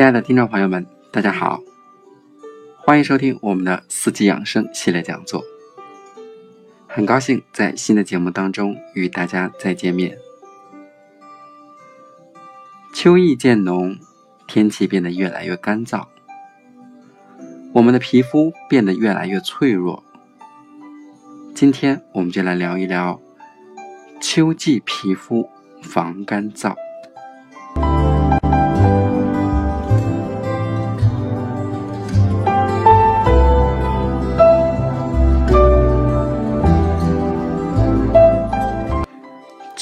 亲爱的听众朋友们，大家好，欢迎收听我们的四季养生系列讲座。很高兴在新的节目当中与大家再见面。秋意渐浓，天气变得越来越干燥，我们的皮肤变得越来越脆弱。今天我们就来聊一聊秋季皮肤防干燥。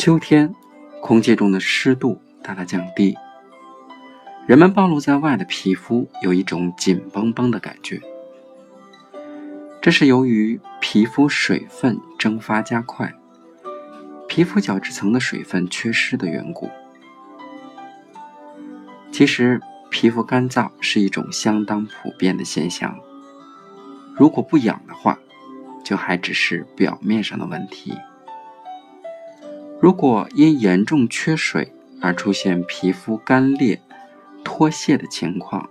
秋天，空气中的湿度大大降低，人们暴露在外的皮肤有一种紧绷绷的感觉，这是由于皮肤水分蒸发加快，皮肤角质层的水分缺失的缘故。其实，皮肤干燥是一种相当普遍的现象，如果不养的话，就还只是表面上的问题。如果因严重缺水而出现皮肤干裂、脱屑的情况，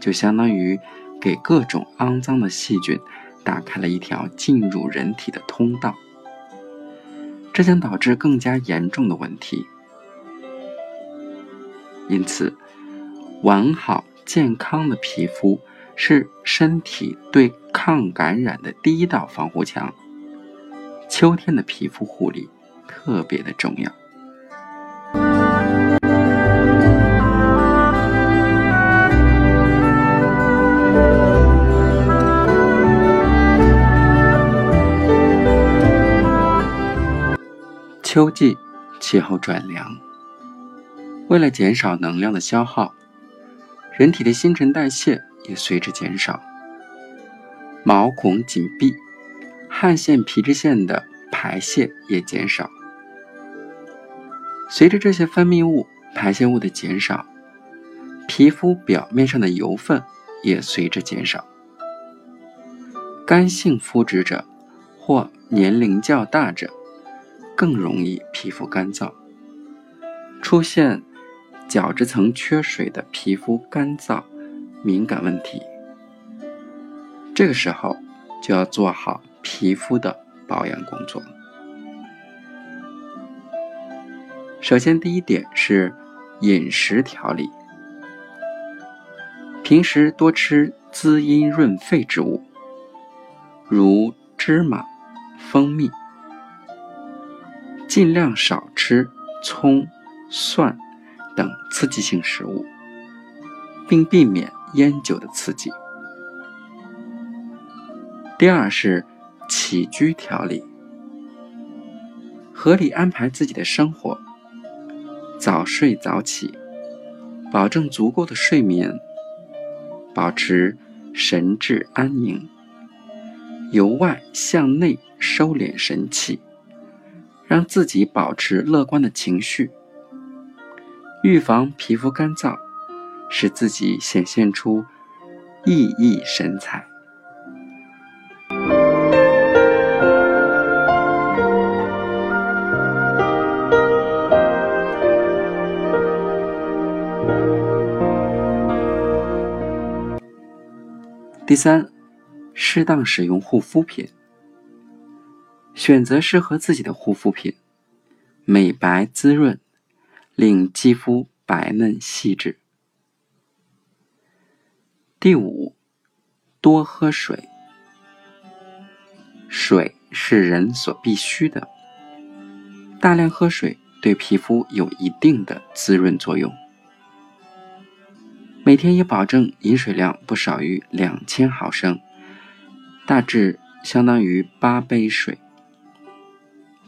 就相当于给各种肮脏的细菌打开了一条进入人体的通道，这将导致更加严重的问题。因此，完好健康的皮肤是身体对抗感染的第一道防护墙。秋天的皮肤护理。特别的重要。秋季气候转凉，为了减少能量的消耗，人体的新陈代谢也随之减少，毛孔紧闭，汗腺、皮脂腺的排泄也减少。随着这些分泌物、排泄物的减少，皮肤表面上的油分也随之减少。干性肤质者或年龄较大者更容易皮肤干燥，出现角质层缺水的皮肤干燥、敏感问题。这个时候就要做好皮肤的保养工作。首先，第一点是饮食调理。平时多吃滋阴润肺之物，如芝麻、蜂蜜，尽量少吃葱、蒜等刺激性食物，并避免烟酒的刺激。第二是起居调理，合理安排自己的生活。早睡早起，保证足够的睡眠，保持神志安宁，由外向内收敛神气，让自己保持乐观的情绪，预防皮肤干燥，使自己显现出熠熠神采。第三，适当使用护肤品，选择适合自己的护肤品，美白滋润，令肌肤白嫩细致。第五，多喝水，水是人所必须的，大量喝水对皮肤有一定的滋润作用。每天也保证饮水量不少于两千毫升，大致相当于八杯水。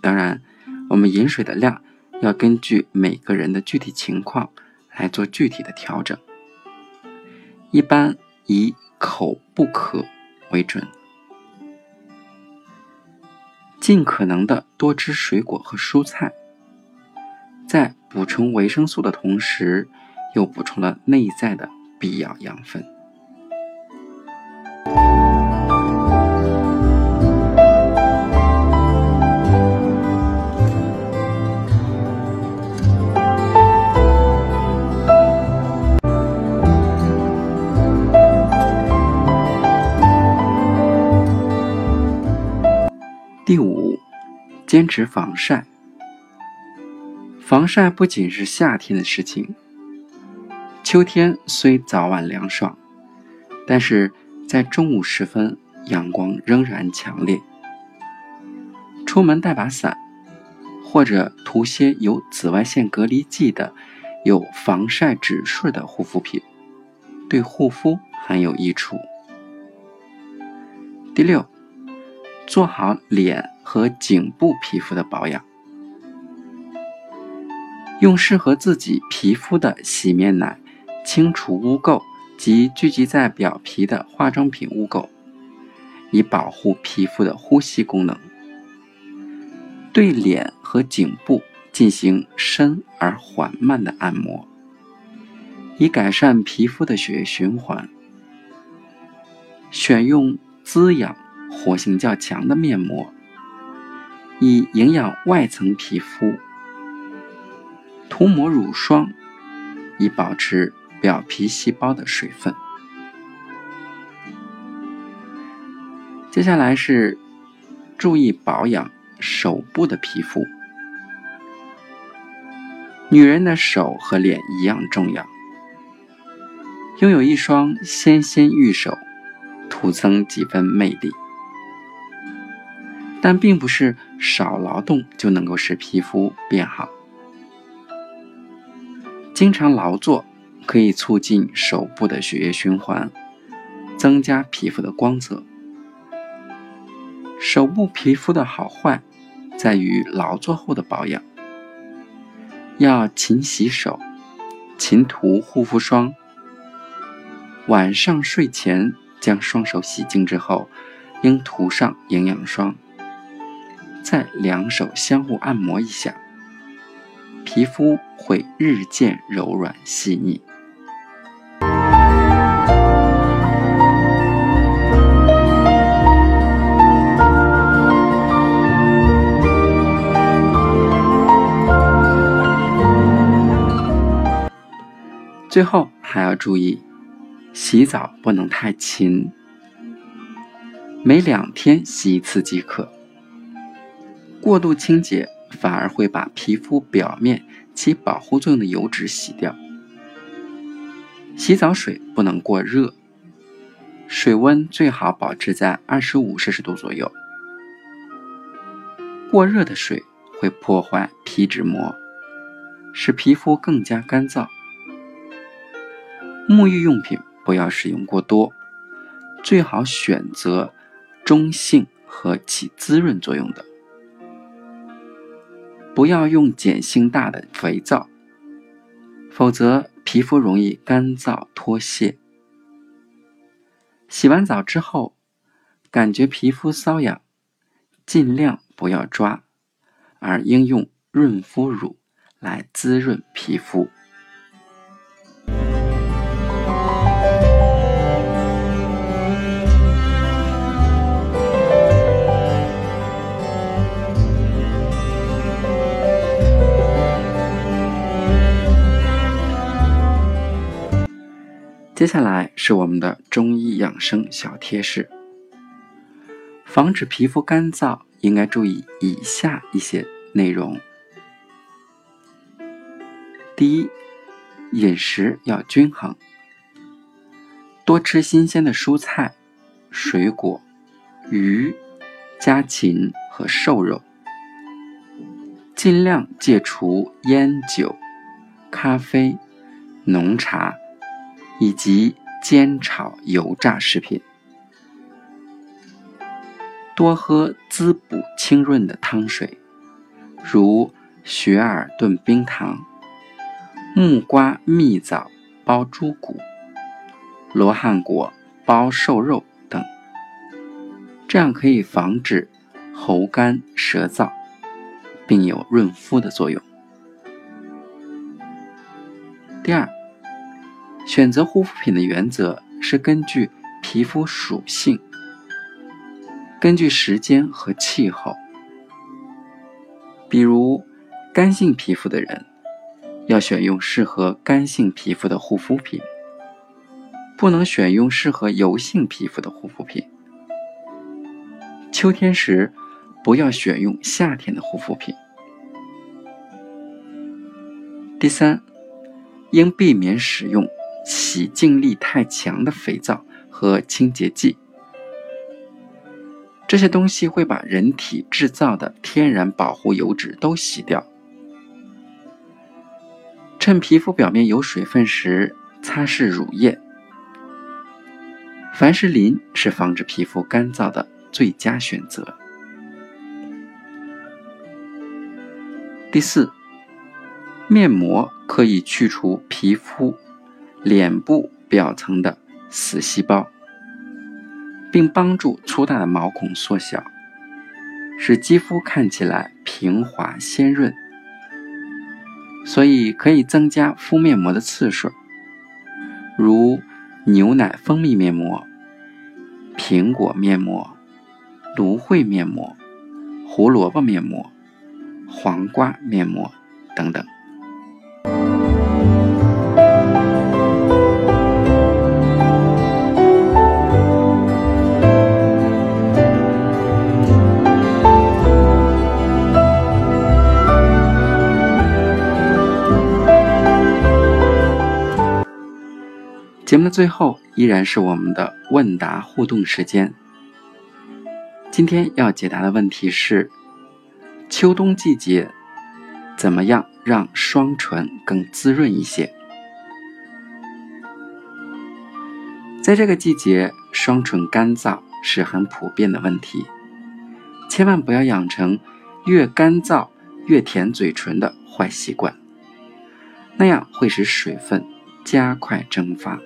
当然，我们饮水的量要根据每个人的具体情况来做具体的调整。一般以口不渴为准。尽可能的多吃水果和蔬菜，在补充维生素的同时。又补充了内在的必要养分。第五坚持防晒。防晒不仅是夏天的事情秋天虽早晚凉爽，但是在中午时分，阳光仍然强烈。出门带把伞，或者涂些有紫外线隔离剂的、有防晒指数的护肤品，对护肤很有益处。第六，做好脸和颈部皮肤的保养。用适合自己皮肤的洗面奶清除污垢及聚集在表皮的化妆品污垢，以保护皮肤的呼吸功能。对脸和颈部进行深而缓慢的按摩，以改善皮肤的血液循环。选用滋养、活性较强的面膜，以营养外层皮肤。涂抹乳霜，以保持表皮细胞的水分。接下来是注意保养手部的皮肤。女人的手和脸一样重要，拥有一双纤纤玉手，徒增几分魅力。但并不是少劳动就能够使皮肤变好。经常劳作可以促进手部的血液循环，增加皮肤的光泽。手部皮肤的好坏在于劳作后的保养，要勤洗手，勤涂护肤霜。晚上睡前将双手洗净之后，应涂上营养霜，再两手相互按摩一下。皮肤会日渐柔软细腻。最后还要注意，洗澡不能太勤，每两天洗一次即可。过度清洁。反而会把皮肤表面起保护作用的油脂洗掉。洗澡水不能过热，水温最好保持在二十五摄氏度左右。过热的水会破坏皮脂膜，使皮肤更加干燥。沐浴用品不要使用过多，最好选择中性和起滋润作用的。不要用碱性大的肥皂，否则皮肤容易干燥脱屑。洗完澡之后，感觉皮肤瘙痒，尽量不要抓，而应用润肤乳来滋润皮肤。接下来是我们的中医养生小贴士：防止皮肤干燥，应该注意以下一些内容。第一，饮食要均衡，多吃新鲜的蔬菜、水果、鱼、家禽和瘦肉，尽量戒除烟酒、咖啡、浓茶。以及煎炒油炸食品，多喝滋补清润的汤水，如雪耳炖冰糖、木瓜蜜枣煲猪骨、罗汉果煲瘦肉等，这样可以防止喉干舌燥，并有润肤的作用。第二。选择护肤品的原则是根据皮肤属性，根据时间和气候。比如，干性皮肤的人要选用适合干性皮肤的护肤品，不能选用适合油性皮肤的护肤品。秋天时，不要选用夏天的护肤品。第三，应避免使用洗净力太强的肥皂和清洁剂，这些东西会把人体制造的天然保护油脂都洗掉。趁皮肤表面有水分时，擦拭乳液。凡士林是防止皮肤干燥的最佳选择。第四，面膜可以去除皮肤脸部表层的死细胞，并帮助粗大的毛孔缩小，使肌肤看起来平滑鲜润。所以可以增加敷面膜的次数，如牛奶蜂蜜面膜、苹果面膜、芦荟面膜、胡萝卜面膜、黄瓜面膜等等。节目的最后依然是我们的问答互动时间。今天要解答的问题是：秋冬季节怎么样让双唇更滋润一些？在这个季节，双唇干燥是很普遍的问题，千万不要养成越干燥越舔嘴唇的坏习惯，那样会使水分加快蒸发。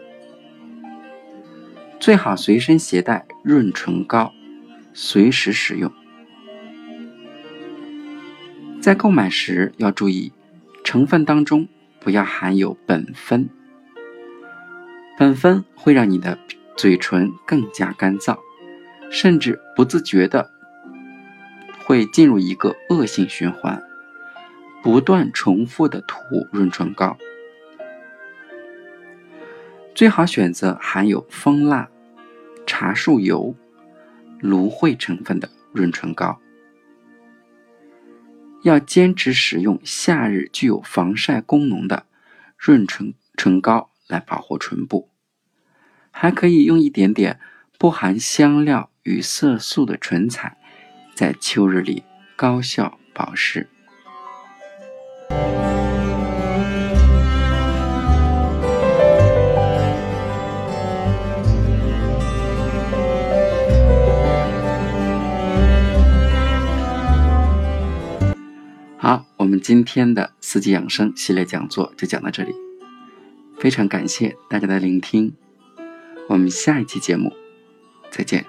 最好随身携带润唇膏，随时使用。在购买时要注意，成分当中不要含有苯酚。苯酚会让你的嘴唇更加干燥，甚至不自觉的会进入一个恶性循环，不断重复的涂润唇膏。最好选择含有蜂蜡。茶树油、芦荟成分的润唇膏，要坚持使用夏日具有防晒功能的润唇唇膏来保护唇部，还可以用一点点不含香料与色素的唇彩，在秋日里高效保湿。好我们今天的四季养生系列讲座就讲到这里，非常感谢大家的聆听，我们下一期节目再见。